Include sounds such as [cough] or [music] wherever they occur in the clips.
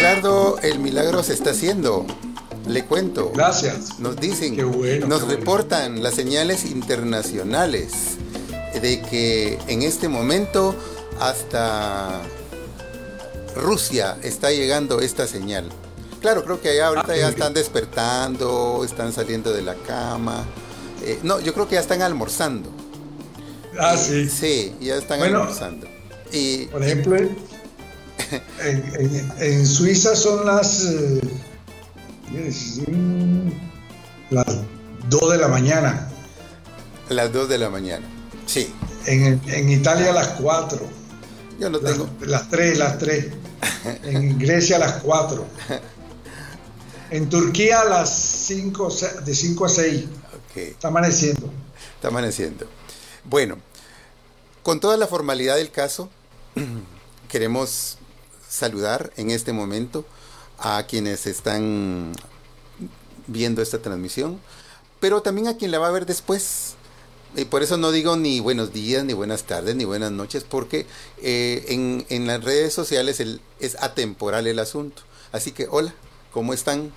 Gerardo, el milagro se está haciendo. Le cuento. Gracias. Nos dicen, Qué bueno, nos qué bueno. reportan las señales internacionales de que en este momento hasta Rusia está llegando esta señal. Claro, creo que allá ahorita Ah, ya están despertando, están saliendo de la cama. Eh, no, yo creo que ya están almorzando. Ah, sí. Sí, ya están Bueno. almorzando. Y Por ejemplo, en, en- en Suiza son las, eh, mm, las 2 de la mañana. las 2 de la mañana. Sí, En, en Italia las 4. yo no tengo. las 3, las 3. En Grecia las 4. En Turquía las 5, de 5 a 6. Ok. Está amaneciendo. Está amaneciendo. Bueno, con toda la formalidad del caso, [clears throat] queremos saludar en este momento a quienes están viendo esta transmisión, pero también a quien la va a ver después. Y por eso no digo ni buenos días, ni buenas tardes, ni buenas noches, porque eh, en, en las redes sociales es atemporal el asunto. Así que, hola, ¿cómo están?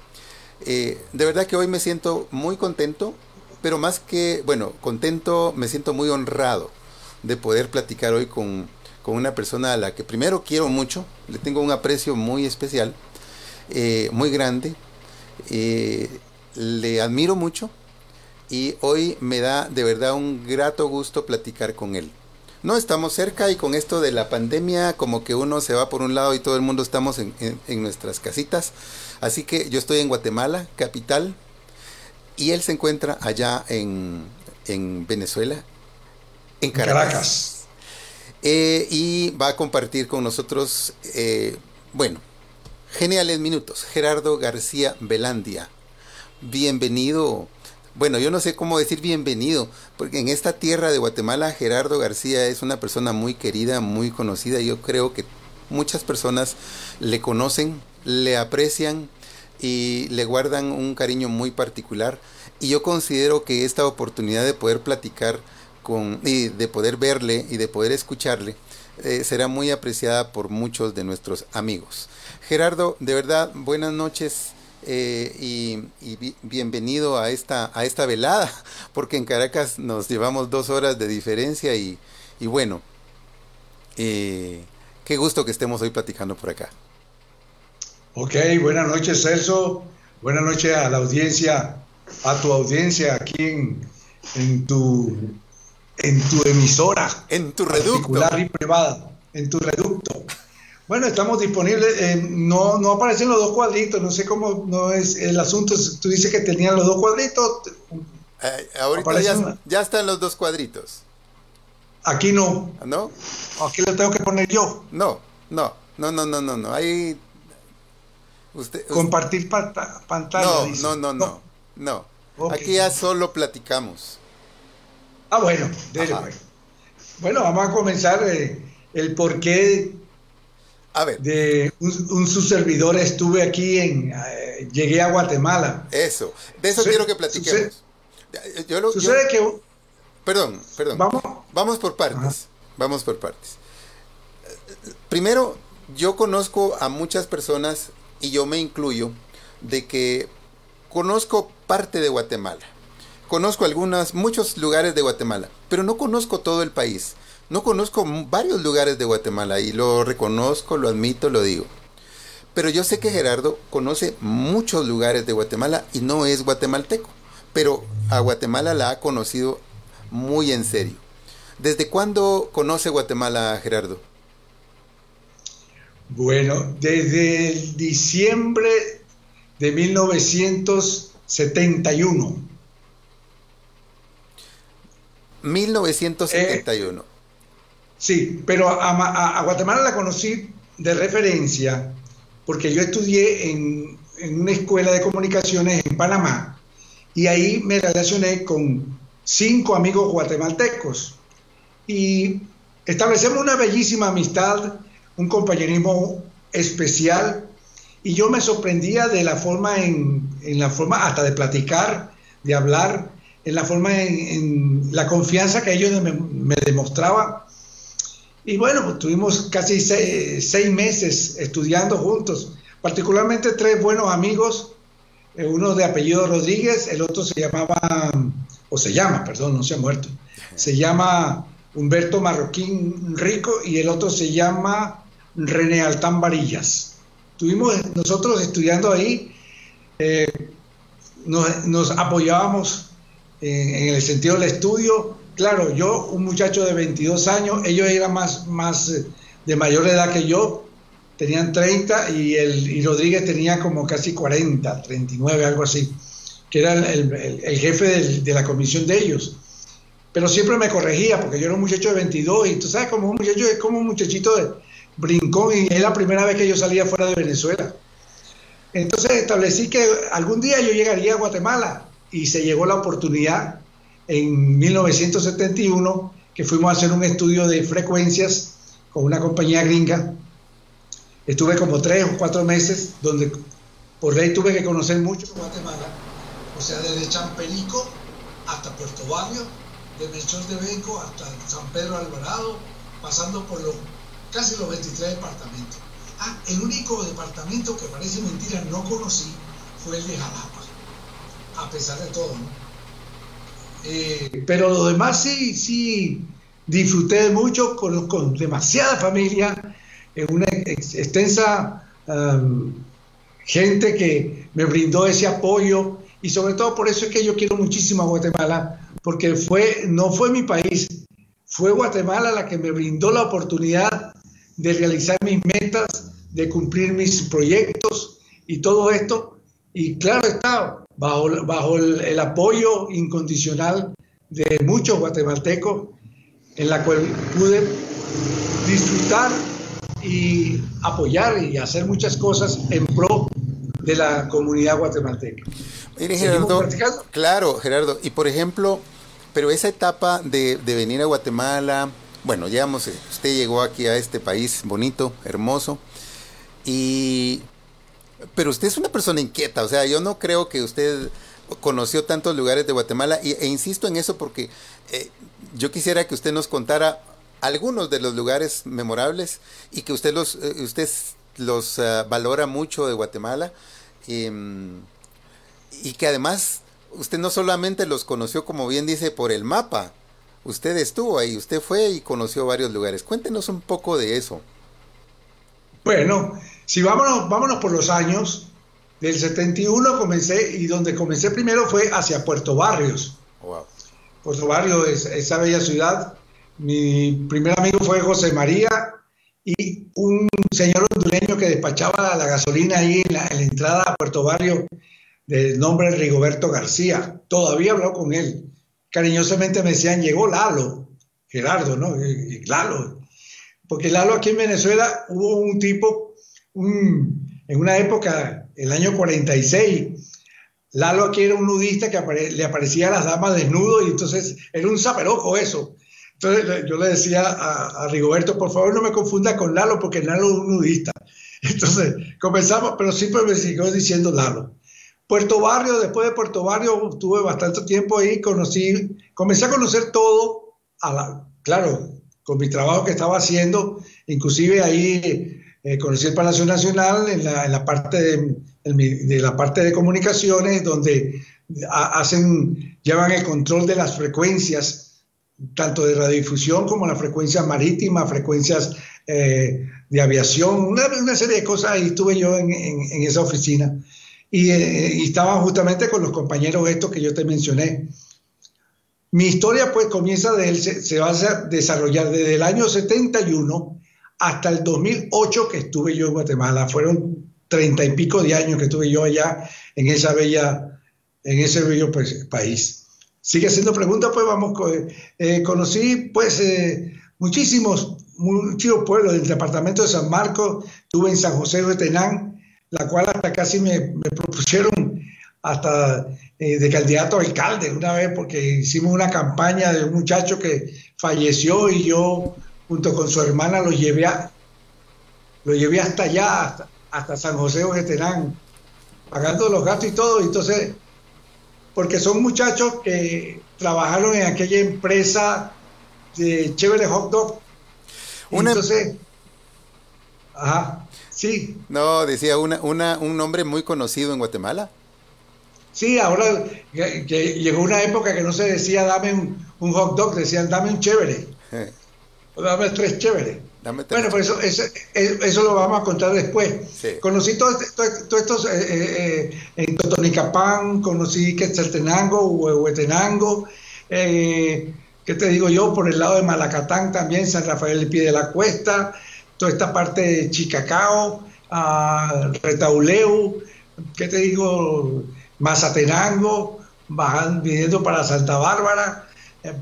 Eh, de verdad que hoy me siento muy contento, pero más que, bueno, contento, me siento muy honrado de poder platicar hoy con, con una persona a la que primero quiero mucho, le tengo un aprecio muy especial, eh, muy grande, eh, le admiro mucho y hoy me da de verdad un grato gusto platicar con él. No estamos cerca y con esto de la pandemia como que uno se va por un lado y todo el mundo estamos en, nuestras casitas. Así que yo estoy en Guatemala, capital, y él se encuentra allá en, en Venezuela, en Caracas. Caracas. Eh, y va a compartir con nosotros, eh, bueno, geniales minutos. Gerardo García Velandia. Bienvenido. Bueno, yo no sé cómo decir bienvenido, porque en esta tierra de Guatemala Gerardo García es una persona muy querida, muy conocida. Yo creo que muchas personas le conocen, le aprecian y le guardan un cariño muy particular. Y yo considero que esta oportunidad de poder platicar y de poder verle y de poder escucharle eh, será muy apreciada por muchos de nuestros amigos. Gerardo, de verdad, buenas noches. eh, y, y bi- bienvenido a esta, a esta velada, [laughs] porque en Caracas nos llevamos dos horas de diferencia y, y bueno, eh, qué gusto que estemos hoy platicando por acá. Ok, buenas noches Celso, buenas noches a la audiencia, a tu audiencia aquí en, en tu, en tu emisora En tu reducto. particular y privada, en tu reducto. Bueno, estamos disponibles, eh, no, no aparecen los dos cuadritos, no sé cómo no es el asunto, tú dices que tenían los dos cuadritos, Eh, ahorita ya, una- ya están los dos cuadritos, aquí no, ¿no? aquí lo tengo que poner yo, No, no, no, no, no, no, no. Ahí. Usted. usted- compartir panta- pantalla. no, dice. no, no, no, no. Aquí ya solo platicamos. Ah, bueno, dele, Ajá. pues. Bueno, vamos a comenzar eh, el porqué A ver, de un, un su servidor estuve aquí en eh, llegué a Guatemala. eso. De eso quiero que platiquemos. Yo lo- yo- Sucede que perdón, perdón. vamos Vamos por partes. Vamos por partes. Primero, yo conozco a muchas personas, y yo me incluyo, de que conozco parte de Guatemala. Conozco algunas, muchos lugares de Guatemala, pero no conozco todo el país. No conozco varios lugares de Guatemala y lo reconozco, lo admito, lo digo. Pero yo sé que Gerardo conoce muchos lugares de Guatemala y no es guatemalteco, pero a Guatemala la ha conocido muy en serio. ¿Desde cuándo conoce Guatemala, Gerardo? Bueno, desde el diciembre de 1971. 1971. Sí, pero a, Guatemala la conocí de referencia porque yo estudié en, una escuela de comunicaciones en Panamá y ahí me relacioné con cinco amigos guatemaltecos y establecemos una bellísima amistad, un compañerismo especial y yo me sorprendía de la forma en la forma hasta de platicar, de hablar, en la forma en, en la confianza que ellos me, me demostraban. Y bueno, pues tuvimos casi seis, seis meses estudiando juntos, particularmente tres buenos amigos, eh, uno de apellido Rodríguez, el otro se llamaba, o se llama, perdón, no se ha muerto, se llama Humberto Marroquín Rico y el otro se llama René Altán Varillas. Estuvimos nosotros estudiando ahí, eh, nos, apoyábamos en, el sentido del estudio. Claro, yo, un muchacho de 22 años, ellos eran más, más eh, de mayor edad que yo, tenían 30 y, el, y Rodríguez tenía como casi 40, 39, algo así, que era el, jefe de la comisión de ellos pero siempre me corregía porque yo era un muchacho de 22 y tú sabes como un muchacho es como un muchachito de brincón y es la primera vez que yo salía fuera de Venezuela. Entonces establecí que algún día yo llegaría a Guatemala y se llegó la oportunidad en 1971 que fuimos a hacer un estudio de frecuencias con una compañía gringa. Estuve como tres o cuatro meses donde por ley tuve que conocer mucho Guatemala, o sea, desde Champerico hasta Puerto Barrio de Melchor de Benco hasta San Pedro Alvarado, pasando por los, casi los 23 departamentos. Ah, el único departamento que parece mentira no conocí fue el de Jalapa, a pesar de todo. Eh, pero lo demás sí, sí, disfruté mucho con, con demasiada familia, en una extensa gente que me brindó ese apoyo y sobre todo por eso es que yo quiero muchísimo a Guatemala, porque fue, no fue mi país, fue Guatemala la que me brindó la oportunidad de realizar mis metas, de cumplir mis proyectos y todo esto. Y claro está, bajo, bajo el, apoyo incondicional de muchos guatemaltecos, en la cual pude disfrutar y apoyar y hacer muchas cosas en pro de la comunidad guatemalteca. Mire, Gerardo, claro, Gerardo, y por ejemplo, pero esa etapa de, venir a Guatemala, bueno, digamos, usted llegó aquí a este país bonito, hermoso, y pero usted es una persona inquieta, o sea, yo no creo que usted conoció tantos lugares de Guatemala, e insisto en eso porque eh, yo quisiera que usted nos contara algunos de los lugares memorables y que usted los, eh, usted los eh, valora mucho de Guatemala em, y que además usted no solamente los conoció, como bien dice, por el mapa, usted estuvo ahí, usted fue y conoció varios lugares. Cuéntenos un poco de eso. Bueno, si vámonos, vámonos por los años, del 71 comencé y donde comencé primero fue hacia Puerto Barrios. Puerto Barrios, es, esa bella ciudad. Mi primer amigo fue José María y un señor hondureño que despachaba la gasolina ahí en la, en la entrada a Puerto Barrio de nombre Rigoberto García. Todavía hablo con él. Cariñosamente me decían, llegó Lalo, Gerardo, ¿no? Y, Lalo. Porque Lalo aquí en Venezuela hubo un tipo, en una época, el año 46, Lalo aquí era un nudista que le aparecía a las damas desnudo y entonces era un zaperoco eso. Entonces yo le decía a, Rigoberto, por favor no me confunda con Lalo porque Lalo es un nudista. [laughs] Entonces comenzamos, pero siempre me siguió diciendo Lalo. Puerto Barrio, después de Puerto Barrio, tuve bastante tiempo ahí, conocí, comencé a conocer todo, claro, con mi trabajo que estaba haciendo, inclusive ahí eh, conocí el Palacio Nacional en la, parte de, de, la parte de comunicaciones, donde hacen, llevan el control de las frecuencias, tanto de radiodifusión como la frecuencia marítima, frecuencias eh, de aviación, una, serie de cosas, ahí estuve yo en, en esa oficina. Eh, y, estaban justamente con los compañeros estos que yo te mencioné. Mi historia pues comienza de él, se, va a desarrollar desde el año 71 hasta el 2008 que estuve yo en Guatemala. Fueron treinta y pico de años que estuve yo allá en esa bella, en ese bello pues, país. Sigue haciendo preguntas, pues vamos, eh, conocí pues eh, muchísimos, muchos pueblos del departamento de San Marcos, estuve en San José de Tenán, la cual hasta casi me, propusieron hasta eh, de candidato a alcalde una vez porque hicimos una campaña de un muchacho que falleció y yo junto con su hermana lo llevé lo llevé hasta allá, hasta, San José Ojeterán, pagando los gastos y todo. Entonces, porque son muchachos que trabajaron en aquella empresa de Chévere Hot Dog. Una, em- entonces, ajá. Sí. No, decía una, una, un nombre muy conocido en Guatemala. Sí, ahora que, llegó una época que no se decía dame un, hot dog, decían dame un chévere. Eh. O dame tres chéveres. bueno, pues eso, eso, lo vamos a contar después. Conocí todos todo, estos eh, eh, en Totonicapán, conocí Quetzaltenango, Huehuetenango, eh, ¿qué te digo yo? Por el lado de Malacatán también, San Rafael del Pie de la Cuesta, toda esta parte de Chicacao, Retauleu, ¿qué te digo? Mazatenango, bajando, viniendo para Santa Bárbara, eh,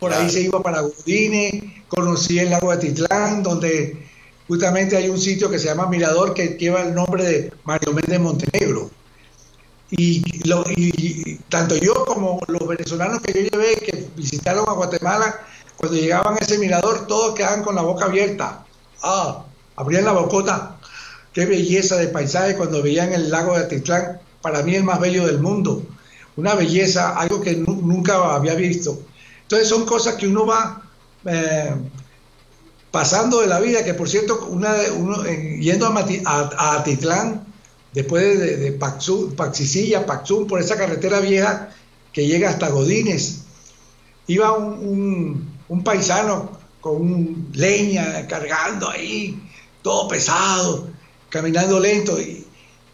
Por ahí se iba para Godine, conocí el lago de Titlán, donde justamente hay un sitio que se llama Mirador que lleva el nombre de Mario Méndez Montenegro. Y, y, tanto yo como los venezolanos que yo llevé que visitaron a Guatemala, cuando llegaban a ese mirador, todos quedaban con la boca abierta. Ah, abrían la bocota. Qué belleza de paisaje cuando veían el lago de Atitlán, para mí el más bello del mundo. Una belleza, algo que nunca había visto. Entonces son cosas que uno va eh, pasando de la vida, que por cierto, una, uno, yendo a, a Atitlán, después de, de Paxicilla, Paxum, por esa carretera vieja que llega hasta Godines. Iba un, paisano con leña cargando ahí, todo pesado, caminando lento.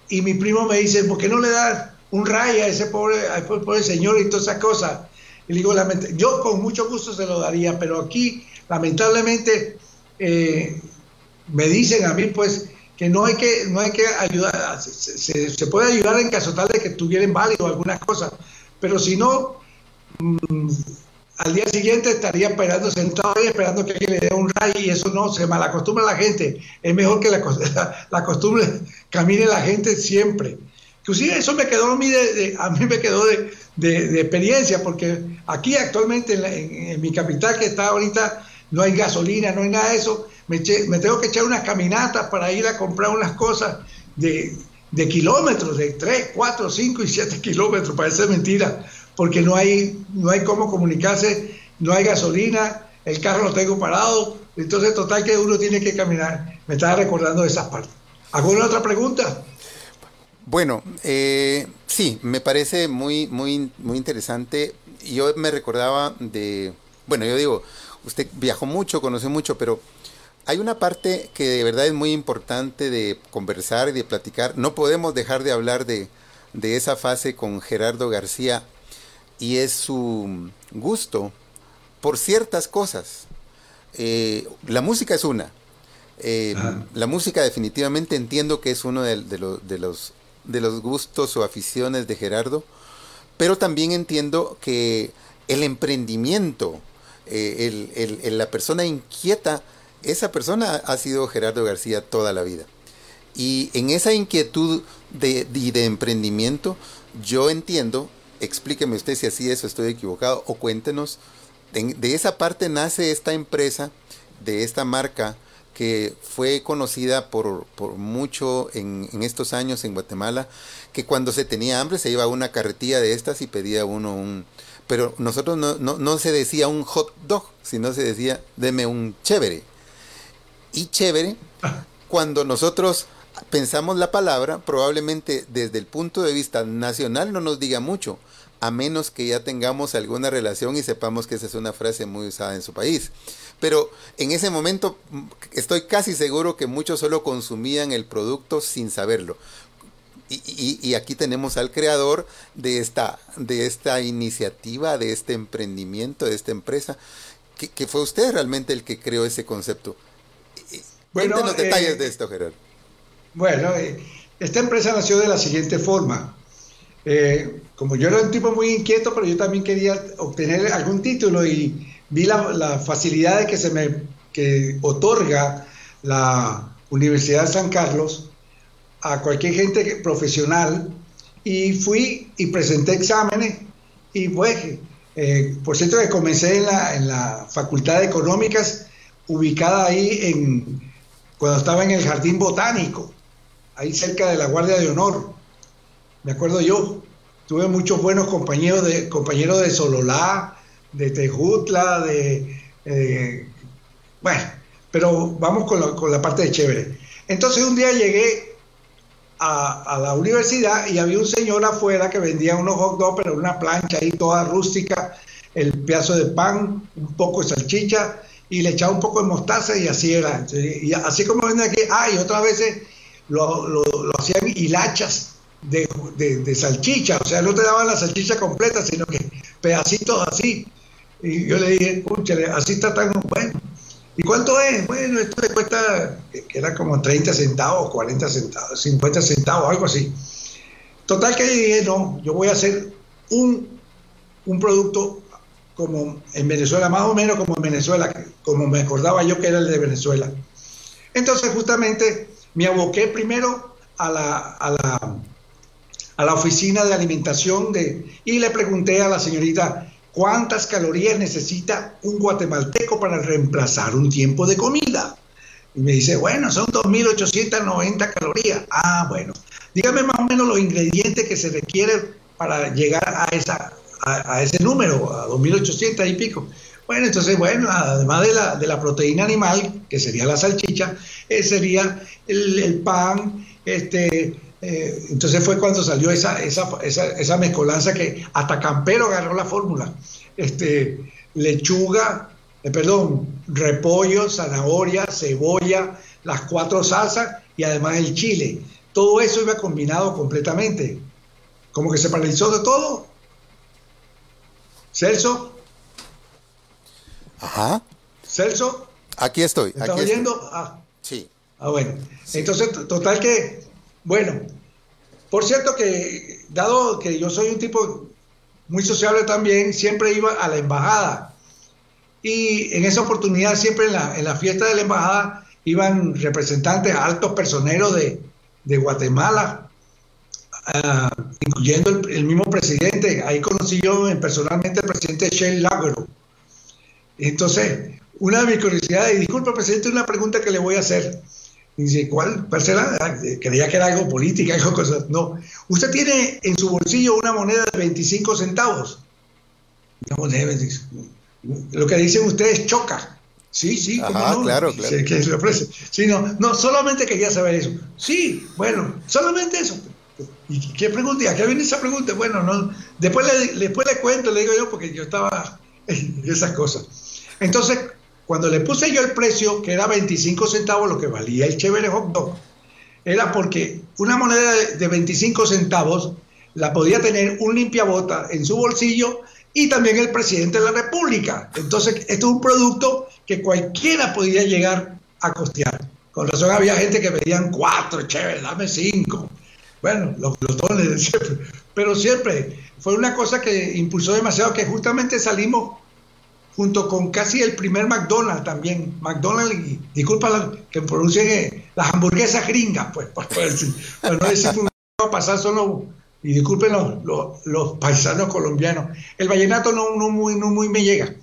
Y, mi primo me dice, ¿por qué no le das un rayo a ese pobre, pobre señor y todas esas cosas? Y le digo, yo con mucho gusto se lo daría, pero aquí, lamentablemente, eh, me dicen a mí, pues, que no hay que, no hay que ayudar, se, puede ayudar en caso tal de que tuvieran válido algunas cosas, pero si no, mm, al día siguiente estaría esperando sentado ahí esperando que alguien le dé un rayo y eso no, se malacostumbra la gente, es mejor que la, [laughs] la, costumbre camine la gente siempre. Inclusive eso me quedó a mí, de, a mí me quedó de, experiencia, porque aquí actualmente en, en mi capital que está ahorita no hay gasolina, no hay nada de eso, me, tengo que echar unas caminatas para ir a comprar unas cosas de, kilómetros, de 3, 4, 5 y 7 [laughs] kilómetros, parece mentira, porque no hay, no hay cómo comunicarse, no hay gasolina, el carro lo tengo parado, entonces total que uno tiene que caminar. Me estaba recordando de esas partes. ¿Alguna otra pregunta? Bueno, eh, sí, me parece muy, muy, muy interesante. Yo me recordaba de, bueno, yo digo, usted viajó mucho, conoció mucho, pero hay una parte que de verdad es muy importante de conversar y de platicar. No podemos dejar de hablar de, esa fase con Gerardo García y es su gusto por ciertas cosas. Eh, la música es una. Eh, la música definitivamente entiendo que es uno de, los, de, los, de los gustos o aficiones de Gerardo, pero también entiendo que el emprendimiento, eh, la persona inquieta, esa persona ha sido Gerardo García toda la vida. Y en esa inquietud de, de, emprendimiento, yo entiendo, explíqueme usted si así es o estoy equivocado, o cuéntenos, de, esa parte nace esta empresa, de esta marca que fue conocida por, mucho en, estos años en Guatemala, que cuando se tenía hambre se iba a una carretilla de estas y pedía uno un... Pero nosotros no, no, no se decía un hot dog, sino se decía, deme un chévere y chévere [laughs] cuando nosotros pensamos la palabra, probablemente desde el punto de vista nacional no nos diga mucho, a menos que ya tengamos alguna relación y sepamos que esa es una frase muy usada en su país. Pero en ese momento estoy casi seguro que muchos solo consumían el producto sin saberlo. Y, aquí tenemos al creador de esta, de esta iniciativa, de este emprendimiento, de esta empresa, que, que fue usted realmente el que creó ese concepto. Bueno, los detalles eh, de esto, Gerardo. Bueno, eh, esta empresa nació de la siguiente forma. Eh, como yo era un tipo muy inquieto, pero yo también quería obtener algún título y vi la, facilidad de que se me que otorga la Universidad de San Carlos a cualquier gente profesional y fui y presenté exámenes y pues, por cierto que comencé en la, en la Facultad de Económicas ubicada ahí en, cuando estaba en el Jardín Botánico, ahí cerca de la Guardia de Honor. Me acuerdo yo, tuve muchos buenos compañeros de, compañeros de Sololá, de Tejutla, de... bueno, Pero vamos con la, con la parte de chévere. Entonces un día llegué a, la universidad y había un señor afuera que vendía unos hot dogs, pero una plancha ahí toda rústica, el pedazo de pan, un poco de salchicha y le echaba un poco de mostaza y así era. Y así como venden aquí, ah, y otras veces lo, lo, hacían hilachas de, de, salchicha, o sea, no te daban la salchicha completa, sino que pedacitos así. Y yo le dije, así está tan bueno. ¿Y cuánto es? Bueno, esto le cuesta, que era como 30 centavos, 40 centavos, 50 centavos, algo así. Total que dije, no, yo voy a hacer un, un producto como en Venezuela, más o menos como en Venezuela, como me acordaba yo que era el de Venezuela. Entonces justamente me aboqué primero a la, a la, a la oficina de alimentación de, y le pregunté a la señorita, ¿Cuántas calorías necesita un guatemalteco para reemplazar un tiempo de comida? Y me dice, bueno, son 2.890 calorías. Ah, bueno. Dígame más o menos los ingredientes que se requieren para llegar a, a, ese número, a 2.800 y pico. Bueno, entonces, bueno, además de la, de la proteína animal, que sería la salchicha, eh, sería el, el, pan, este, eh, entonces fue cuando salió esa, esa, esa, mezcolanza que hasta Campero agarró la fórmula. Este, lechuga, eh, perdón, repollo, zanahoria, cebolla, las cuatro salsas y además el chile. Todo eso iba combinado completamente. Como que se paralizó de todo. Celso. Ajá. Celso. Aquí estoy. ¿Me ¿Estás oyendo? Ah. Sí. Ah, bueno. Entonces, total que bueno, por cierto que, dado que yo soy un tipo muy sociable también, siempre iba a la embajada. Y en esa oportunidad, siempre en la, fiesta de la embajada, iban representantes, altos personeros de, Guatemala, ah, incluyendo el, mismo presidente. Ahí conocí yo personalmente al presidente Shane Lagro. Entonces, una de mis curiosidades, y disculpe, presidente, una pregunta que le voy a hacer. Dice, ¿cuál? ¿Cuál será? Ah, creía que era algo política, [laughs] algo cosas. No. Usted tiene en su bolsillo una moneda de 25 centavos. Lo que dicen ustedes choca. Sí, sí, no? claro, claro. Que se ofrece. Sí, no, no, solamente quería saber eso. Sí, bueno, solamente eso. ¿Y qué pregunta? ¿A qué viene esa pregunta? Bueno, no, después le, después le cuento, le digo yo, porque yo estaba [laughs] en esas cosas. Entonces, cuando le puse yo el precio, que era 25 centavos lo que valía el chévere hot dog, era porque una moneda de 25 centavos la podía tener un limpiabota en su bolsillo y también el presidente de la República. Entonces, esto es un producto que cualquiera podía llegar a costear. Con razón había gente que pedían cuatro, chévere, dame cinco. Bueno, los glotones. Pero siempre fue una cosa que impulsó demasiado, que justamente salimos junto con casi el primer McDonald's también. McDonald's, y, disculpa que pronuncien eh, las hamburguesas gringas, pues, para, no decir que va a pasar solo, y disculpen los, paisanos colombianos. El vallenato no, no, muy, no muy me llega.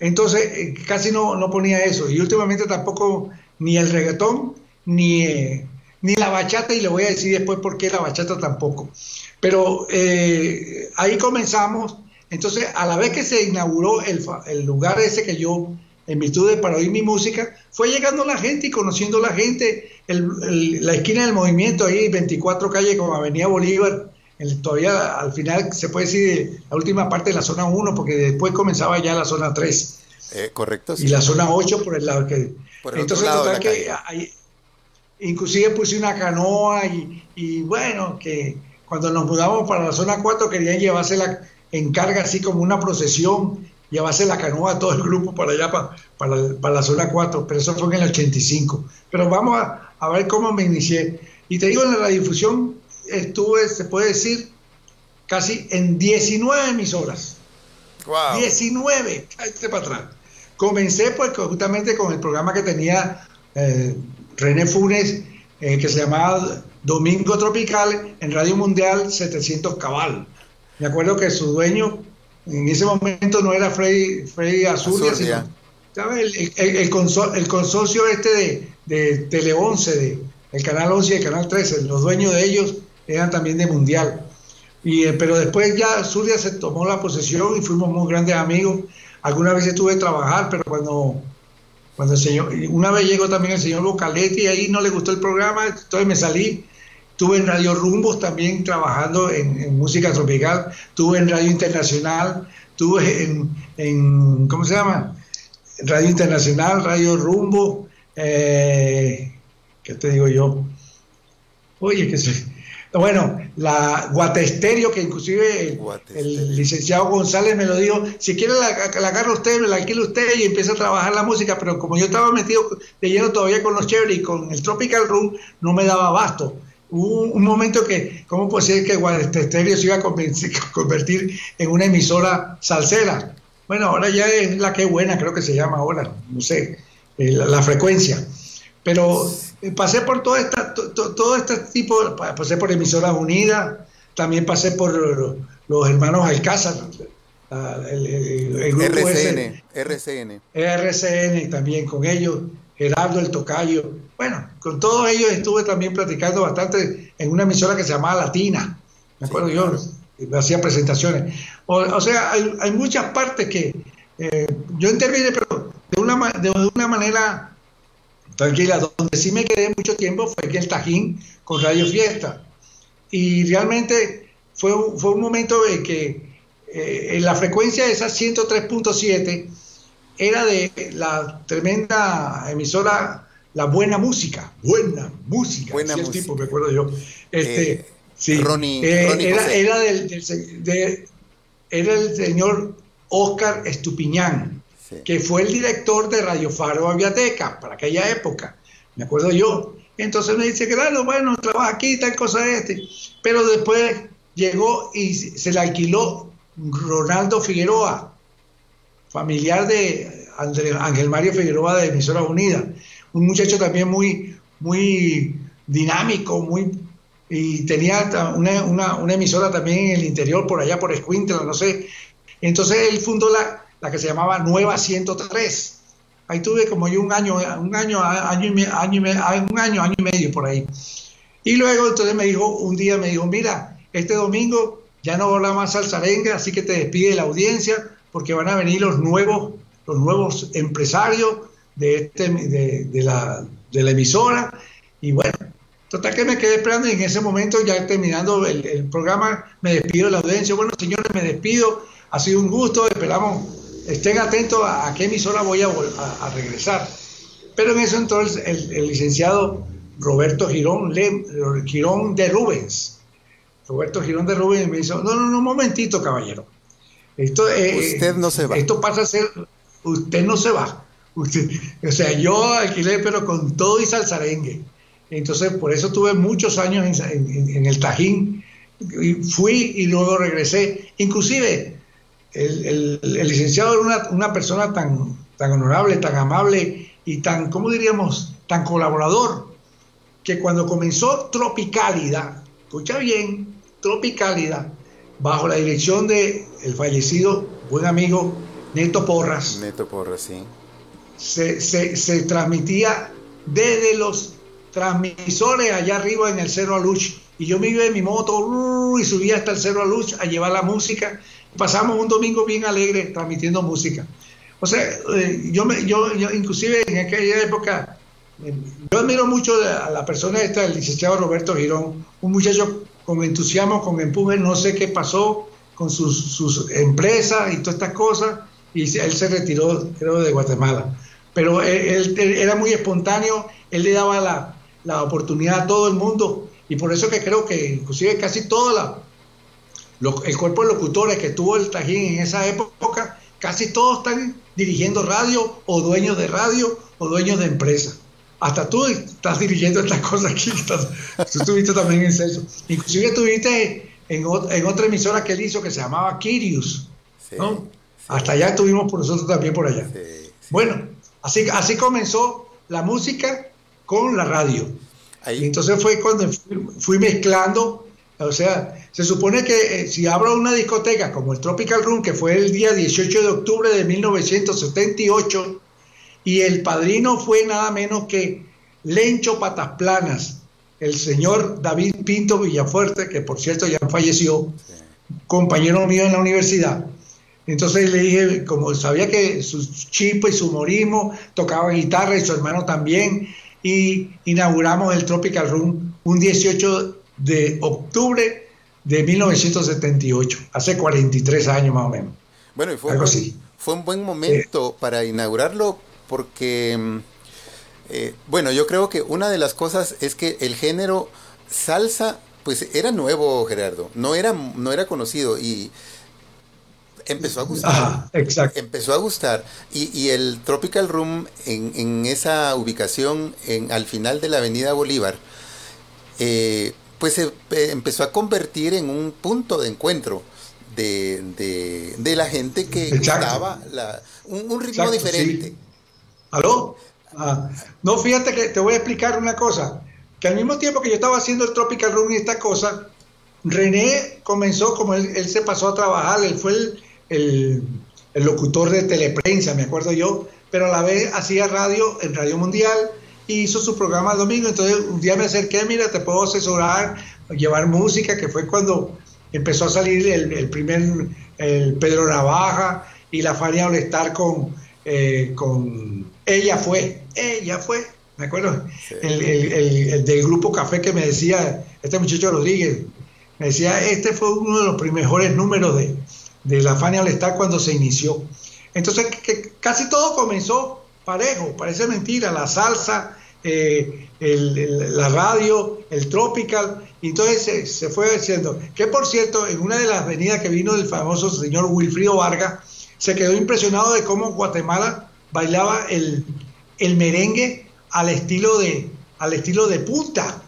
Entonces, eh, casi no, no ponía eso. Y últimamente tampoco ni el reggaetón, ni, eh, ni la bachata, y le voy a decir después por qué la bachata tampoco. Pero ahí comenzamos entonces, a la vez que se inauguró el, lugar ese que yo, en virtud de para oír mi música, fue llegando la gente y conociendo la gente, la esquina del movimiento, ahí 24 calles como Avenida Bolívar, todavía al final se puede decir la última parte de la zona 1, porque después comenzaba ya la zona 3. Eh, correcto. Y la zona 8 por el lado que... entonces, total que inclusive puse una canoa y, y bueno, que cuando nos mudamos para la zona 4 querían llevarse la encarga así como una procesión, llevarse la canoa a todo el grupo para allá, para, para, la zona 4, pero eso fue en el 85. Pero vamos a, ver cómo me inicié. Y te digo, en la difusión estuve, se puede decir, casi en 19 emisoras. Wow. 19, este para atrás. Comencé pues justamente con el programa que tenía eh, René Funes, eh, que se llamaba Domingo Tropical en Radio Mundial 700 Cabal. Me acuerdo que su dueño en ese momento no era Freddy, Freddy Azurdia, sino El, el, consorcio este de, Tele 11, de, el Canal 11 y el Canal 13, los dueños de ellos eran también de Mundial. Y, eh, pero después ya Zulia se tomó la posesión y fuimos muy grandes amigos. Alguna vez tuve que trabajar, pero cuando, Cuando el señor, una vez llegó también el señor Bocaletti y ahí no le gustó el programa, entonces me salí. Estuve en Radio Rumbos también trabajando en, música tropical, estuve en Radio Internacional, estuve en, en ¿cómo se llama? Radio Internacional, Radio Rumbo, eh, ¿qué te digo yo? Oye, que se, bueno, la Guatesterio, que inclusive el, licenciado González me lo dijo, si quiere la, la agarra usted, me la alquila usted y empieza a trabajar la música, pero como yo estaba metido de lleno todavía con los Cherry y con el Tropical Room, no me daba abasto. Hubo un momento que, ¿cómo puede ser que Guatesterio se iba a [laughs] convertir en una emisora salsera? Bueno, ahora ya es la que buena, creo que se llama ahora, no sé, eh, la frecuencia. Pero eh, pasé por todo, esta, todo este tipo, pasé por Emisoras Unidas, también pasé por los hermanos Alcázar, el, grupo RCN, RCN. RCN también con ellos, Gerardo el Tocayo. Bueno, con todos ellos estuve también platicando bastante en una emisora que se llamaba Latina. Me acuerdo yo, hacía presentaciones. O, sea, hay, muchas partes que eh, yo intervine, pero de una, de una manera tranquila. Donde sí me quedé mucho tiempo fue que el Tajín con Radio Fiesta. Y realmente fue, fue un momento de que eh, en la frecuencia de esa 103.7 era de la tremenda emisora La Buena Música. Buena Música. Buena música. tipo, me acuerdo yo. Este, eh, sí, Ronnie, eh, era, era, del, era el señor Oscar Estupiñán que fue el director de Radio Faro Aviateca para aquella época, me acuerdo yo. Entonces me dice, claro, bueno, trabaja aquí, tal cosa este. Pero después llegó y se le alquiló Ronaldo Figueroa, familiar de Ángel Mario Figueroa de Emisoras Unidas. Un muchacho también muy, muy dinámico, muy y tenía una, una, emisora también en el interior, por allá por Escuintla, no sé. Entonces él fundó la, la que se llamaba Nueva 103. Ahí tuve como yo un año, un año, año y, año, un año, año y medio por ahí. Y luego entonces me dijo, un día me dijo, mira, este domingo ya no habla más salsarenga, así que te despide la audiencia porque van a venir los nuevos, los nuevos empresarios de, este, de, la, de la emisora. Y bueno, total que me quedé esperando y en ese momento, ya terminando el, programa, me despido de la audiencia. Bueno, señores, me despido. Ha sido un gusto, esperamos estén atentos a, qué emisora voy a, regresar. Pero en eso entonces el, licenciado Roberto Girón, Girón de Rubens, Roberto Girón de Rubens me dijo, no, no, no, un momentito, caballero. Esto, eh, usted no se va. Esto pasa a ser, usted no se va. Usted, o sea, yo alquilé, pero con todo y salsarengue. Entonces, por eso tuve muchos años en, en el Tajín. Y fui y luego regresé. Inclusive, el, licenciado era una, persona tan, tan honorable, tan amable y tan, ¿cómo diríamos?, tan colaborador, que cuando comenzó Tropicálida, escucha bien, Tropicálida, bajo la dirección de el fallecido buen amigo Neto Porras. Neto Porras, sí. Se, se, transmitía desde los transmisores allá arriba en el Cerro Aluch. Y yo me iba en mi moto uh, y subía hasta el Cerro Aluch a llevar la música pasamos un domingo bien alegre transmitiendo música. O sea, eh, yo, me, yo, inclusive en aquella época, eh, yo admiro mucho a la persona esta, el licenciado Roberto Girón, un muchacho con entusiasmo, con empuje, no sé qué pasó con sus, sus empresas y todas estas cosas, y él se retiró, creo, de Guatemala. Pero él, era muy espontáneo, él le daba la, la oportunidad a todo el mundo, y por eso que creo que inclusive casi toda la, el cuerpo de locutores que tuvo el Tajín en esa época, casi todos están dirigiendo radio o dueños de radio o dueños de empresas. Hasta tú estás dirigiendo estas cosas aquí. tú estuviste también en eso. Inclusive estuviste en, en, otra emisora que él hizo que se llamaba Kirius. ¿no? Hasta allá estuvimos por nosotros también por allá. Bueno, así, así comenzó la música con la radio. Y entonces fue cuando fui mezclando o sea, se supone que eh, si abro una discoteca como el Tropical Room, que fue el día 18 de octubre de 1978, y el padrino fue nada menos que Lencho Patas Planas, el señor David Pinto Villafuerte, que por cierto ya falleció, compañero mío en la universidad. Entonces le dije, como sabía que su chispa y su humorismo, tocaba guitarra y su hermano también, y inauguramos el Tropical Room un 18 de octubre de 1978, hace 43 años más o menos. Bueno, y fue, Algo así. fue un buen momento para inaugurarlo porque, mm, eh, bueno, yo creo que una de las cosas es que el género salsa, pues era nuevo, Gerardo, no era, no era conocido y empezó a gustar. exacto. Empezó a gustar. Y, el Tropical Room en, en esa ubicación en, al final de la Avenida Bolívar, eh, pues se eh, empezó a convertir en un punto de encuentro de, la gente que estaba un, ritmo diferente. ¿Aló? Ah, no, fíjate que te voy a explicar una cosa, que al mismo tiempo que yo estaba haciendo el Tropical Room y esta cosa, René comenzó, como él, se pasó a trabajar, él fue el, el, locutor de teleprensa, me acuerdo yo, pero a la vez hacía radio en Radio Mundial y hizo su programa el domingo, entonces un día me acerqué, mira, te puedo asesorar, llevar música, que fue cuando empezó a salir el, primer, el Pedro Navaja y la Fania Olestar con, eh, con Ella Fue, Ella Fue, ¿me acuerdo? El, del grupo Café que me decía, este muchacho Rodríguez, me decía, este fue uno de los mejores números de, de la Fania Olestar cuando se inició. Entonces, que, casi todo comenzó parejo, parece mentira, la salsa, eh, la radio, el tropical, y entonces se, fue haciendo. Que por cierto, en una de las venidas que vino del famoso señor Wilfrido Vargas, se quedó impresionado de cómo Guatemala bailaba el, merengue al estilo de al estilo de punta.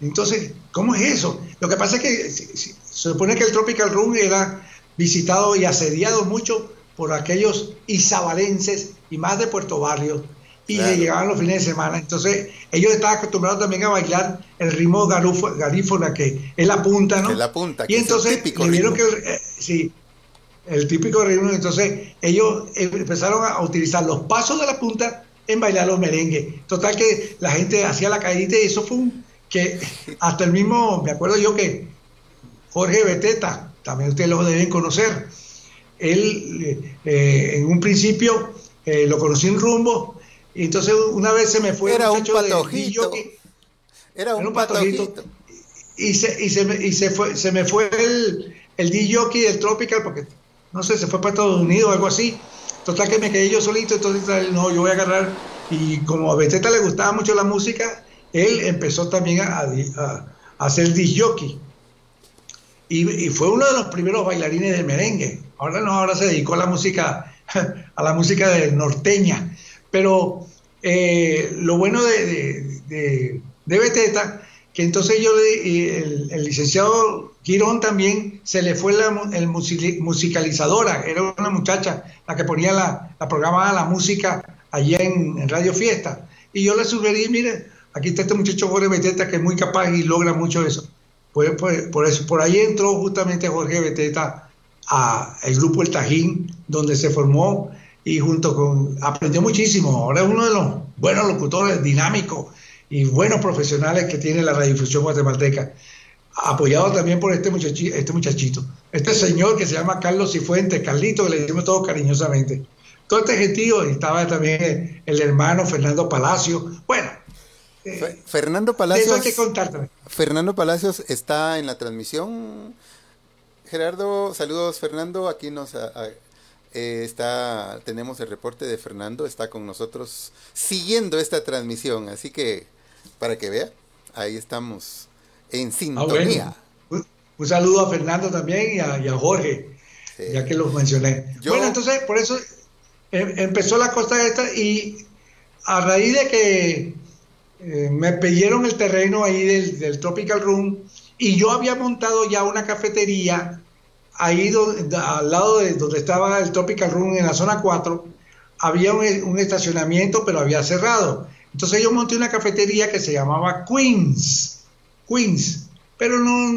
Entonces, ¿cómo es eso? Lo que pasa es que se, supone que el Tropical Room era visitado y asediado mucho por aquellos isabalenses y más de Puerto Barrio y llegaban los fines de semana. Entonces, ellos estaban acostumbrados también a bailar el ritmo garífona, que es la punta, ¿no? Es la punta. y entonces, le vieron que, eh, sí, el típico ritmo. Entonces, ellos empezaron a utilizar los pasos de la punta en bailar los merengues. Total que la gente hacía la caída y eso fue un, que hasta el mismo, me acuerdo yo que Jorge Beteta, también ustedes lo deben conocer, él eh, en un principio eh, lo conocí en rumbo y entonces una vez se me fue Era un patojito. Era un, patojito. Y se, y se, me, y se, fue, se me fue el, el DJ del Tropical porque, no sé, se fue para Estados Unidos o algo así. Total que me quedé yo solito, entonces no, yo voy a agarrar. Y como a Beteta le gustaba mucho la música, él empezó también a, hacer DJ. Y, y, fue uno de los primeros bailarines de merengue. Ahora no, ahora se dedicó a la música, [laughs] a la música de norteña. Pero eh, lo bueno de, de, Beteta, que entonces yo, el, el, licenciado Girón también se le fue la el musicalizadora, era una muchacha la que ponía la, la programada la música allá en, Radio Fiesta. Y yo le sugerí, mire, aquí está este muchacho Jorge Beteta que es muy capaz y logra mucho eso. Pues, pues, por, eso, por ahí entró justamente Jorge Beteta a el grupo El Tajín, donde se formó y junto con, aprendió muchísimo. Ahora es uno de los buenos locutores, dinámicos y buenos profesionales que tiene la radiodifusión guatemalteca. Apoyado también por este, muchachito, este muchachito, este señor que se llama Carlos Cifuentes, Carlito, que le decimos todos cariñosamente. Todo este gentío, estaba también el hermano Fernando Palacio. Bueno, eh, Fernando Palacios. que Fernando Palacios está en la transmisión. Gerardo, saludos Fernando. Aquí nos eh, está, tenemos el reporte de Fernando, está con nosotros siguiendo esta transmisión, así que para que vea, ahí estamos en ah, sintonía. un, saludo a Fernando también y a, Jorge, ya que los mencioné. bueno, entonces por eso em, empezó la costa esta y a raíz de que eh, me pidieron el terreno ahí del, del Tropical Room y yo había montado ya una cafetería ahí al lado de donde estaba el Tropical Room en la zona 4, había un, estacionamiento, pero había cerrado. Entonces yo monté una cafetería que se llamaba Queens, Queens, pero no,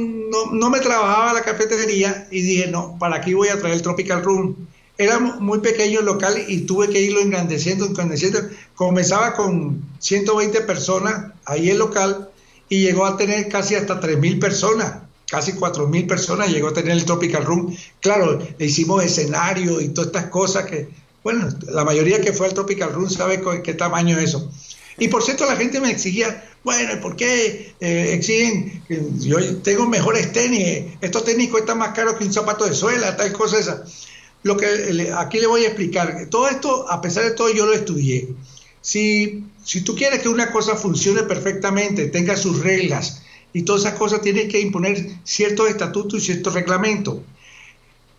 no, me trabajaba la cafetería y dije, no, para aquí voy a traer el Tropical Room. Era muy pequeño el local y tuve que irlo engrandeciendo, engrandeciendo. Comenzaba con 120 personas ahí el local y llegó a tener casi hasta 3.000 personas casi 4.000 personas llegó a tener el Tropical Room. Claro, le hicimos escenario y todas estas cosas que, bueno, la mayoría que fue al Tropical Room sabe qué tamaño es eso. Y por cierto, la gente me exigía, bueno, ¿por qué eh, exigen? Yo tengo mejores tenis, estos tenis cuestan más caro que un zapato de suela, tal cosa esa. Lo que aquí le voy a explicar, todo esto, a pesar de todo, yo lo estudié. Si, si tú quieres que una cosa funcione perfectamente, tenga sus reglas y todas esas cosas, tienes que imponer ciertos estatutos y ciertos reglamentos.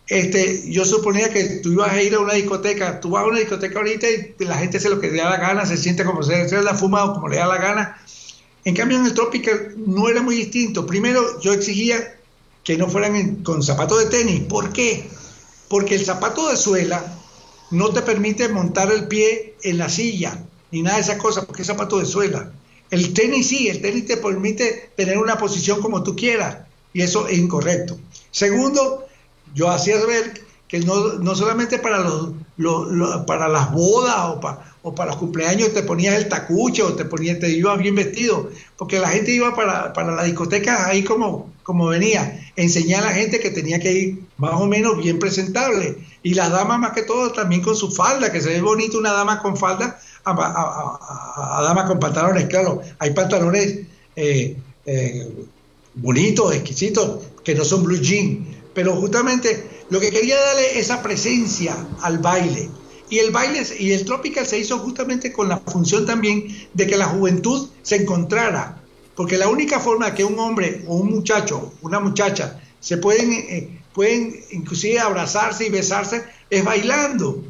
Este, yo suponía que tú ibas a ir a una discoteca, tú vas a una discoteca ahorita y la gente se lo que le da la gana, se siente como se, se la fuma o como le da la gana. En cambio, en el Tropical no era muy distinto. Primero, yo exigía que no fueran con zapatos de tenis. ¿Por qué? Porque el zapato de suela no te permite montar el pie en la silla ni nada de esas cosas, porque es zapato de suela. El tenis sí, el tenis te permite tener una posición como tú quieras y eso es incorrecto. Segundo, yo hacía ver que no, no solamente para, los, para las bodas o, o, para los cumpleaños te ponías el tacuche o te, ponías, te ibas bien vestido, porque la gente iba para, para la discoteca ahí como, como venía, enseñar a la gente que tenía que ir más o menos bien presentable. Y las damas más que todo también con su falda, que se ve bonito una dama con falda, a, damas con pantalones, claro, hay pantalones eh, eh, bonitos, exquisitos, que no son blue jean, pero justamente lo que quería darle esa presencia al baile. Y el baile y el tropical se hizo justamente con la función también de que la juventud se encontrara, porque la única forma que un hombre o un muchacho, una muchacha, se pueden, eh, pueden inclusive abrazarse y besarse es bailando.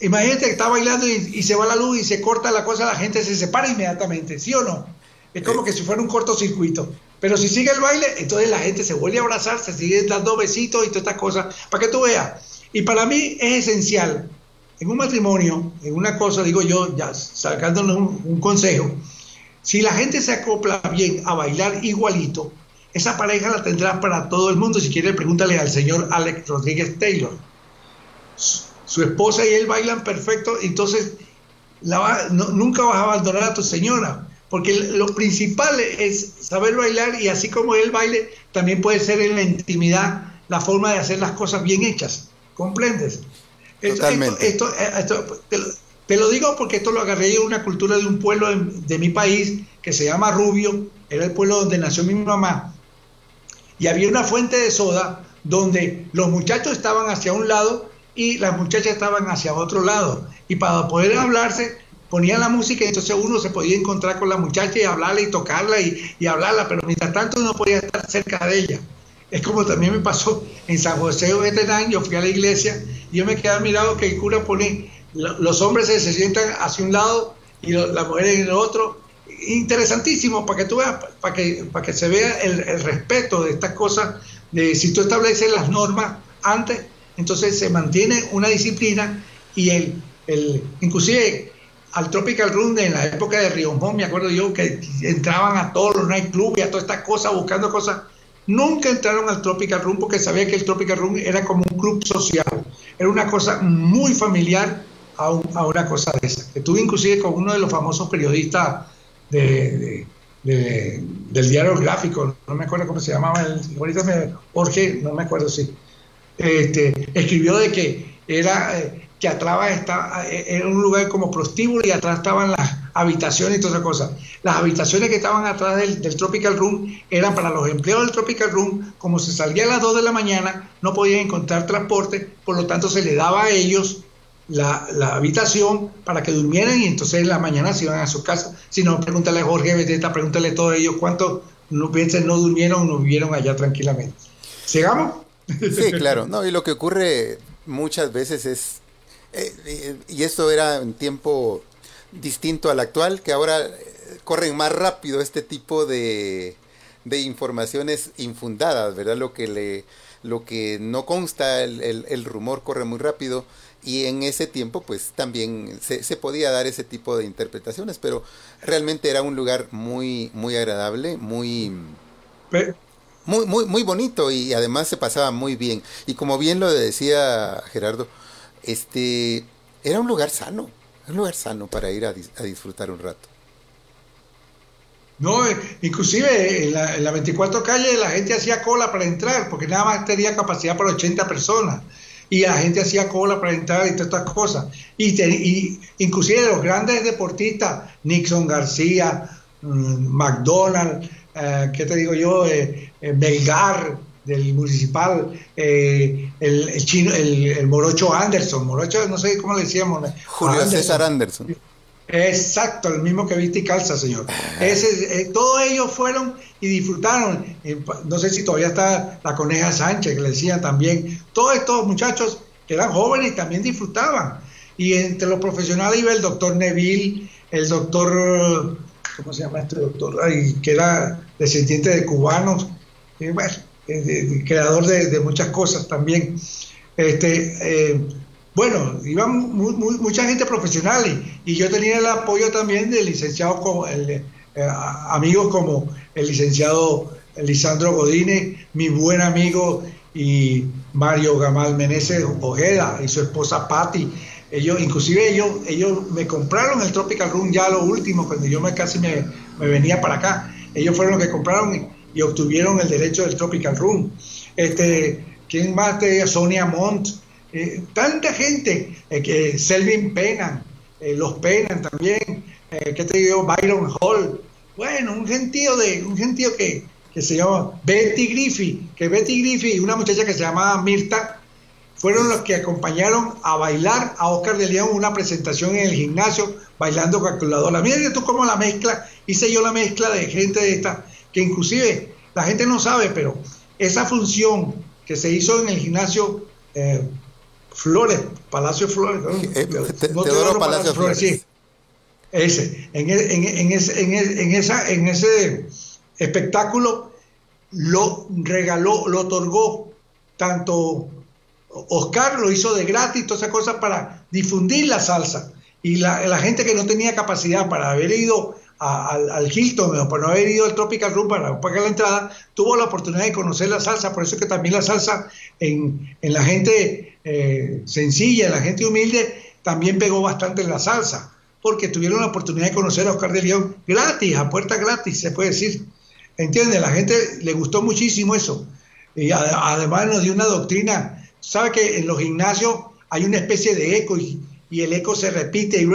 Imagínate que está bailando y, se va la luz y se corta la cosa, la gente se separa inmediatamente, ¿sí o no? Es como que si fuera un cortocircuito. Pero si sigue el baile, entonces la gente se vuelve a abrazar, se sigue dando besitos y todas estas cosas, para que tú veas. Y para mí es esencial, en un matrimonio, en una cosa, digo yo, ya sacándonos un, consejo, si la gente se acopla bien a bailar igualito, esa pareja la tendrá para todo el mundo. Si quiere, pregúntale al señor Alex Rodríguez Taylor su esposa y él bailan perfecto, entonces nunca vas a abandonar a tu señora, porque lo principal es saber bailar y así como él baile, también puede ser en la intimidad la forma de hacer las cosas bien hechas, ¿comprendes? Totalmente. Esto, te, lo, digo porque esto lo agarré de una cultura de un pueblo de, mi país que se llama Rubio, era el pueblo donde nació mi mamá, y había una fuente de soda donde los muchachos estaban hacia un lado y las muchachas estaban hacia otro lado. Y para poder hablarse, ponían la música y entonces uno se podía encontrar con la muchacha y hablarle y tocarla y, hablarla, pero mientras tanto no podía estar cerca de ella. Es como también me pasó en San José Veterán, yo fui a la iglesia y yo me quedé mirado que el cura pone, los hombres se, sientan hacia un lado y las mujeres en el otro. Interesantísimo para que tú veas, para que, para que se vea el, el respeto de estas cosas, de si tú estableces las normas antes, entonces se mantiene una disciplina y el, el inclusive al Tropical Room en la época de Riojón, me acuerdo yo que entraban a todos los nightclubs y a todas estas cosas buscando cosas. Nunca entraron al Tropical Room porque sabía que el Tropical Room era como un club social. Era una cosa muy familiar a, una cosa de esa. Estuve inclusive con uno de los famosos periodistas de, del diario gráfico, no me acuerdo cómo se llamaba, el, ahorita me, Jorge, no me acuerdo si este, escribió de que era eh, que atrás era un lugar como prostíbulo y atrás estaban las habitaciones y todas esas cosas. Las habitaciones que estaban atrás del, Tropical Room eran para los empleados del Tropical Room, como se salía a las 2 de la mañana, no podían encontrar transporte, por lo tanto se le daba a ellos la, habitación para que durmieran y entonces en la mañana se iban a su casa. Si no, pregúntale a Jorge Beteta, pregúntale a todos ellos cuántos no, no durmieron o no vivieron allá tranquilamente. ¿Sigamos? Sí, claro. No, y lo que ocurre muchas veces es, eh, y esto era un tiempo distinto al actual, que ahora eh, corren más rápido este tipo de, de informaciones infundadas, ¿verdad? Lo que le lo que no consta, el, el, rumor corre muy rápido y en ese tiempo pues también se, se, podía dar ese tipo de interpretaciones, pero realmente era un lugar muy, muy agradable, muy muy, muy, muy bonito y además se pasaba muy bien. Y como bien lo decía Gerardo, este era un lugar sano, un lugar sano para ir a, disfrutar un rato. No, eh, inclusive en la, en la 24 calle la gente hacía cola para entrar, porque nada más tenía capacidad para 80 personas y la gente hacía cola para entrar y todas estas cosas. Y, y inclusive los grandes deportistas, Nixon García, mm, McDonald, eh, ¿qué te digo yo? Eh, eh, Belgar del municipal, el, el, chino, el, morocho Anderson, morocho, no sé cómo le decíamos. Julio César Anderson. Exacto, el mismo que viste y calza, señor. Ese, todos ellos fueron y disfrutaron. No sé si todavía está la coneja Sánchez, que le decían también. Todos estos muchachos que eran jóvenes también disfrutaban. Y entre los profesionales iba el doctor Neville, el doctor, ¿cómo se llama este doctor? que era descendiente de cubanos, bueno, creador de, muchas cosas también. Este, eh, bueno, iban mucha gente profesional y, yo tenía el apoyo también de licenciados como el, eh, amigos como el licenciado Lisandro Godínez, mi buen amigo y Mario Gamal Meneses Ojeda y su esposa Patti. Ellos, inclusive ellos, ellos me compraron el Tropical Room ya lo último, cuando yo me casi me, venía para acá. Ellos fueron los que compraron y, obtuvieron el derecho del Tropical Room. Este, ¿Quién más te Sonia Montt, eh, tanta gente, eh, que Selvin Penan, eh, los Penan también, que te digo, Byron Hall, bueno, un gentío de, un gentío que, que se llama Betty Griffey, que Betty Griffey y una muchacha que se llamaba Mirta, fueron los que acompañaron a bailar a Oscar de León una presentación en el gimnasio bailando calculadora. Mira tú cómo la mezcla, hice yo la mezcla de gente de esta, que inclusive la gente no sabe, pero esa función que se hizo en el gimnasio Flores, Palacio Flores. ¿no? Eh, Palacio, Flores. Sí. Ese, en, e, en, en, ese, en, esa, en ese espectáculo lo regaló, lo otorgó tanto Oscar lo hizo de gratis, toda esa cosa para difundir la salsa. Y la, la gente que no tenía capacidad para haber ido al, Hilton o para no haber ido al Tropical Room para pagar la entrada, tuvo la oportunidad de conocer la salsa. Por eso es que también la salsa en, en la gente eh, sencilla, en la gente humilde, también pegó bastante en la salsa, porque tuvieron la oportunidad de conocer a Oscar de León gratis, a puerta gratis, se puede decir. ¿Entiende? La gente le gustó muchísimo eso. Y además nos dio una doctrina. ¿Sabe que en los gimnasios hay una especie de eco y el eco se repite? Y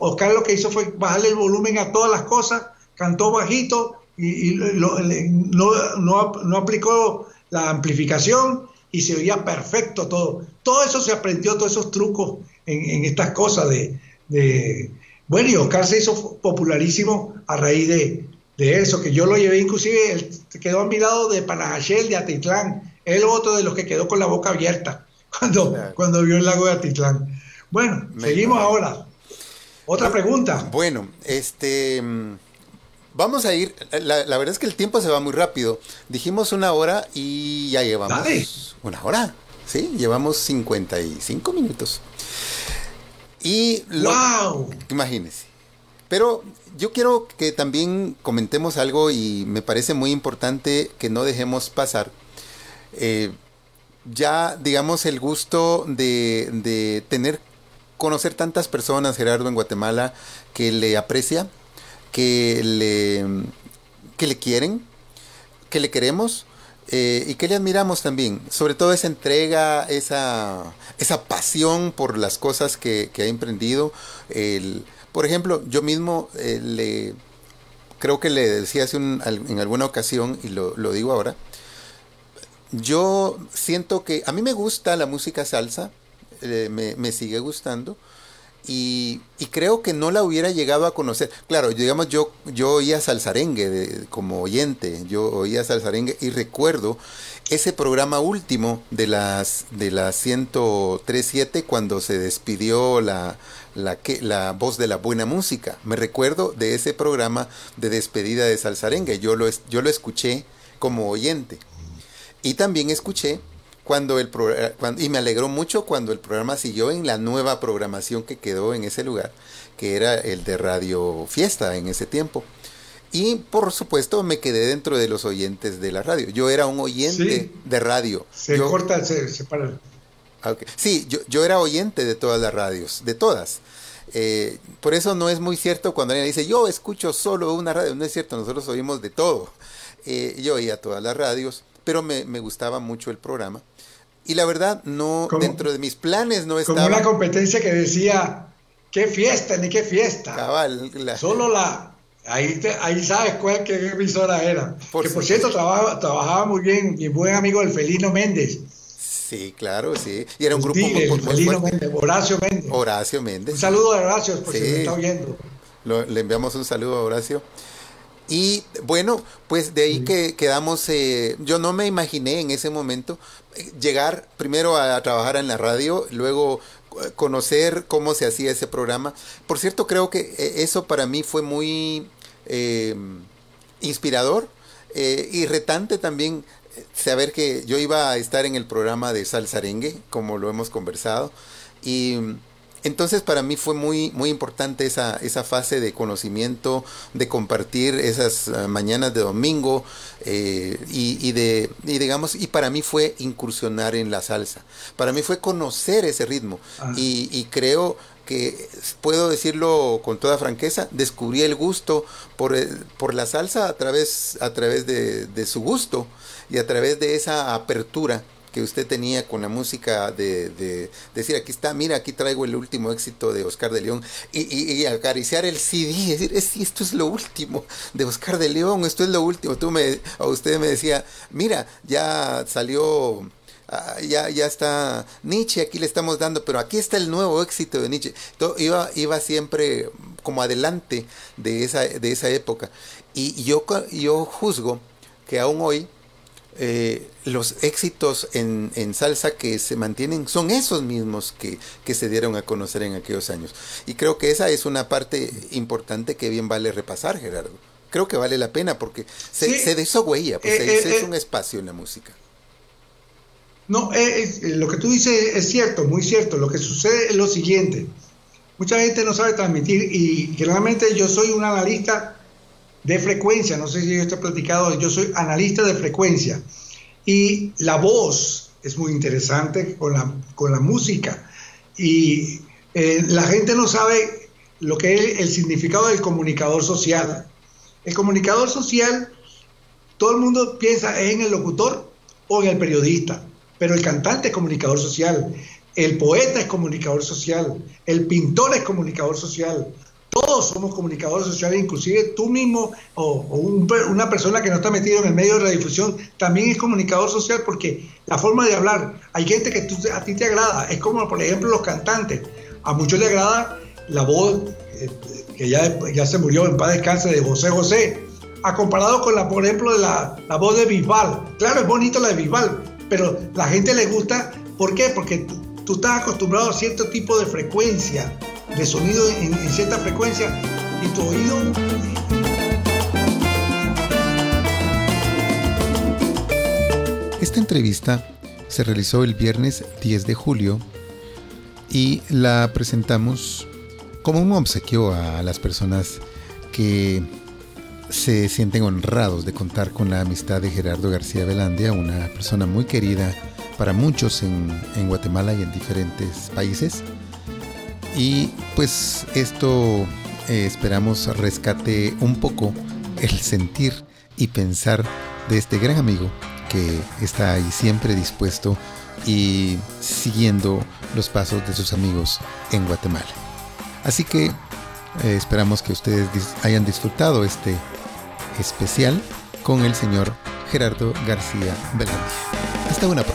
Oscar lo que hizo fue bajarle el volumen a todas las cosas, cantó bajito y, no, aplicó la amplificación y se oía perfecto todo. Todo eso se aprendió, todos esos trucos en, estas cosas de, Bueno, y Oscar se hizo popularísimo a raíz de, eso, que yo lo llevé inclusive, él quedó a mi lado de Panajachel, de Atitlán, él otro de los que quedó con la boca abierta cuando, cuando vio el lago de Atitlán. Bueno, seguimos ahora. Otra pregunta. Bueno, este... Mm, vamos a ir, la, verdad es que el tiempo se va muy rápido. Dijimos una hora y ya llevamos una hora. Sí, llevamos 55 minutos. Y wow. imagínense. Pero yo quiero que también comentemos algo y me parece muy importante que no dejemos pasar. Eh, ya, digamos, el gusto de, de tener conocer tantas personas, Gerardo, en Guatemala, que le aprecia, que le, que le quieren, que le queremos eh, y que le admiramos también. Sobre todo esa entrega, esa, esa pasión por las cosas que, ha emprendido. El, por ejemplo, yo mismo eh, le creo que le decía hace un, en alguna ocasión, y lo, lo digo ahora, yo siento que a mí me gusta la música salsa, me, sigue gustando. Y, creo que no la hubiera llegado a conocer. Claro, digamos, yo, yo oía salsarengue como oyente, yo oía salsarengue y recuerdo ese programa último de las de la 1037 cuando se despidió la, la, la voz de la buena música. Me recuerdo de ese programa de despedida de salsarengue. Yo lo, yo lo escuché como oyente. Y también escuché cuando el eh, cuando, y me alegró mucho cuando el programa siguió en la nueva programación que quedó en ese lugar, que era el de Radio Fiesta en ese tiempo. Y por supuesto me quedé dentro de los oyentes de la radio. Yo era un oyente de radio. Se corta, se, para. Sí, yo, yo era oyente de todas las radios, de todas. Eh, por eso no es muy cierto cuando alguien dice, yo escucho solo una radio. No es cierto, nosotros oímos de todo. Eh, yo oía todas las radios, pero me, me, gustaba mucho el programa. Y la verdad, no, dentro de mis planes no estaba... Como una competencia que decía, qué fiesta, ni qué fiesta. Cabal, Solo la... Ahí, ahí sabes cuál qué emisora era. que por cierto, trabajaba, trabajaba muy bien mi buen amigo el Felino Méndez. Sí, claro, sí. Y era un grupo muy, Méndez, Horacio Méndez. Horacio Méndez. Un saludo a Horacio, por si me está oyendo. le enviamos un saludo a Horacio. Y bueno, pues de ahí que quedamos, eh, yo no me imaginé en ese momento eh, llegar primero a, trabajar en la radio, luego eh, conocer cómo se hacía ese programa. Por cierto, creo que eso para mí fue muy inspirador y retante también saber que yo iba a estar en el programa de Salsarengue, como lo hemos conversado, y entonces para mí fue muy, muy importante esa, esa fase de conocimiento, de compartir esas eh, mañanas de domingo eh, y, de, y digamos, y para mí fue incursionar en la salsa. Para mí fue conocer ese ritmo ah. y, creo que puedo decirlo con toda franqueza, descubrí el gusto por, eh, por la salsa a través, a través de, de su gusto y a través de esa apertura que usted tenía con la música de, decir, aquí está, mira, aquí traigo el último éxito de Oscar de León, y, acariciar el CD, decir, esto es lo último de Oscar de León, esto es lo último. Tú me, o usted me decía, mira, ya salió... Ah, ya, ya está Nietzsche, aquí le estamos dando, pero aquí está el nuevo éxito de Nietzsche. Iba, iba siempre como adelante de esa, de esa época. Y yo, yo juzgo que aún hoy eh, los éxitos en, salsa que se mantienen son esos mismos que, se dieron a conocer en aquellos años. Y creo que esa es una parte importante que bien vale repasar, Gerardo. Creo que vale la pena porque se, se pues huella, pues eh, se, es eh, un espacio en la música. No, lo que tú dices es cierto, muy cierto. Lo que sucede es lo siguiente. Mucha gente no sabe transmitir y generalmente yo soy un analista de frecuencia, no sé si yo he platicado, yo soy analista de frecuencia y la voz es muy interesante con la, con la música y eh, la gente no sabe lo que es el significado del comunicador social. El comunicador social, todo el mundo piensa en el locutor o en el periodista, pero el cantante es comunicador social, el poeta es comunicador social, el pintor es comunicador social, todos somos comunicadores sociales, inclusive tú mismo o, una persona que no está metida en el medio de la difusión también es comunicador social porque la forma de hablar, hay gente que a ti te agrada, es como por ejemplo los cantantes, a muchos les agrada la voz eh, que ya, ya se murió en paz descanse de José José, a comparado con la, por ejemplo, de la, voz de Bisbal. Claro, es bonito la de Bisbal, pero la gente le gusta, ¿por qué? Porque tú estás acostumbrado a cierto tipo de frecuencia de sonido en, cierta frecuencia y tu oído Esta entrevista se realizó el viernes 10 de julio y la presentamos como un obsequio a las personas que se sienten honrados de contar con la amistad de Gerardo García Velandia, una persona muy querida para muchos en, en Guatemala y en diferentes países. Y pues esto eh, esperamos rescate un poco el sentir y pensar de este gran amigo que está ahí siempre dispuesto y siguiendo los pasos de sus amigos en Guatemala. Así que eh, esperamos que ustedes hayan disfrutado este especial con el señor Gerardo García Velandia. Hasta una próxima.